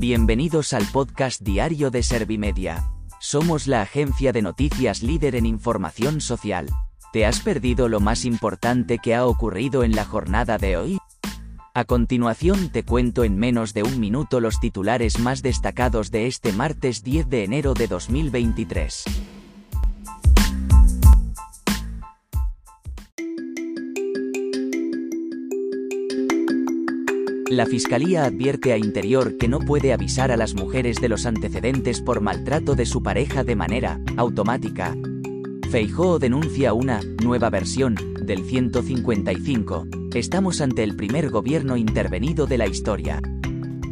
Bienvenidos al podcast diario de Servimedia. Somos la agencia de noticias líder en información social. ¿Te has perdido lo más importante que ha ocurrido en la jornada de hoy? A continuación te cuento en menos de un minuto los titulares más destacados de este martes 10 de enero de 2023. La Fiscalía advierte a Interior que no puede avisar a las mujeres de los antecedentes por maltrato de su pareja de manera automática. Feijóo denuncia una nueva versión del 155. Estamos ante el primer gobierno intervenido de la historia.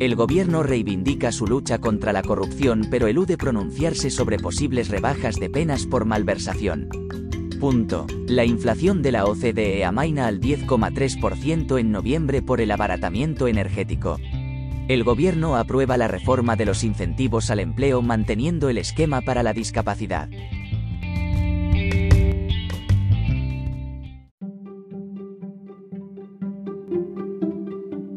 El gobierno reivindica su lucha contra la corrupción pero elude pronunciarse sobre posibles rebajas de penas por malversación. Punto. La inflación de la OCDE amaina al 10,3% en noviembre por el abaratamiento energético. El gobierno aprueba la reforma de los incentivos al empleo manteniendo el esquema para la discapacidad.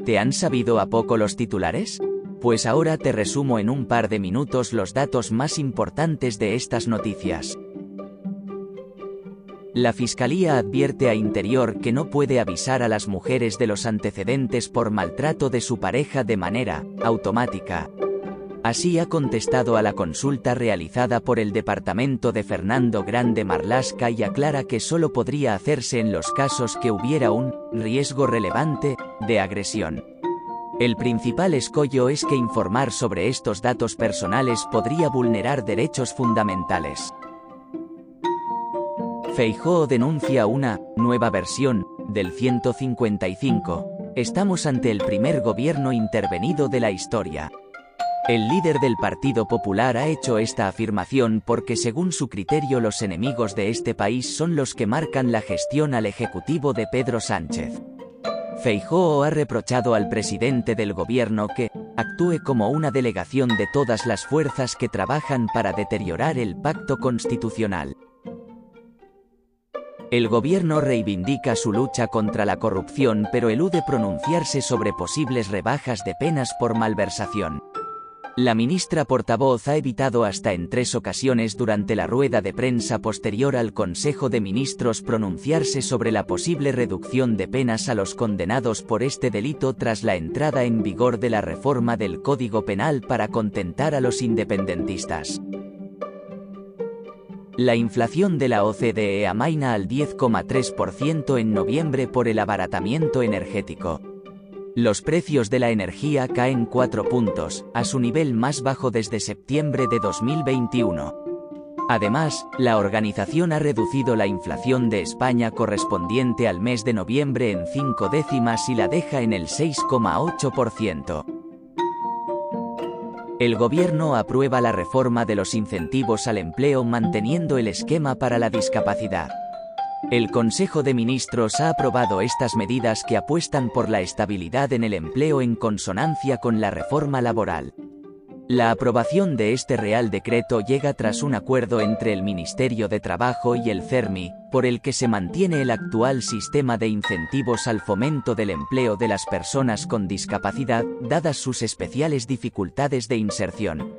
¿Te han sabido a poco los titulares? Pues ahora te resumo en un par de minutos los datos más importantes de estas noticias. La Fiscalía advierte a Interior que no puede avisar a las mujeres de los antecedentes por maltrato de su pareja de manera automática. Así ha contestado a la consulta realizada por el departamento de Fernando Grande Marlasca y aclara que solo podría hacerse en los casos que hubiera un riesgo relevante de agresión. El principal escollo es que informar sobre estos datos personales podría vulnerar derechos fundamentales. Feijóo denuncia una nueva versión del 155. Estamos ante el primer gobierno intervenido de la historia. El líder del Partido Popular ha hecho esta afirmación porque según su criterio los enemigos de este país son los que marcan la gestión al Ejecutivo de Pedro Sánchez. Feijóo ha reprochado al presidente del gobierno que actúe como una delegación de todas las fuerzas que trabajan para deteriorar el pacto constitucional. El gobierno reivindica su lucha contra la corrupción pero elude pronunciarse sobre posibles rebajas de penas por malversación. La ministra portavoz ha evitado hasta en tres ocasiones durante la rueda de prensa posterior al Consejo de Ministros pronunciarse sobre la posible reducción de penas a los condenados por este delito tras la entrada en vigor de la reforma del Código Penal para contentar a los independentistas. La inflación de la OCDE amaina al 10,3% en noviembre por el abaratamiento energético. Los precios de la energía caen 4 puntos, a su nivel más bajo desde septiembre de 2021. Además, la organización ha reducido la inflación de España correspondiente al mes de noviembre en 5 décimas y la deja en el 6,8%. El gobierno aprueba la reforma de los incentivos al empleo manteniendo el esquema para la discapacidad. El Consejo de Ministros ha aprobado estas medidas que apuestan por la estabilidad en el empleo en consonancia con la reforma laboral. La aprobación de este Real Decreto llega tras un acuerdo entre el Ministerio de Trabajo y el CERMI, por el que se mantiene el actual sistema de incentivos al fomento del empleo de las personas con discapacidad, dadas sus especiales dificultades de inserción.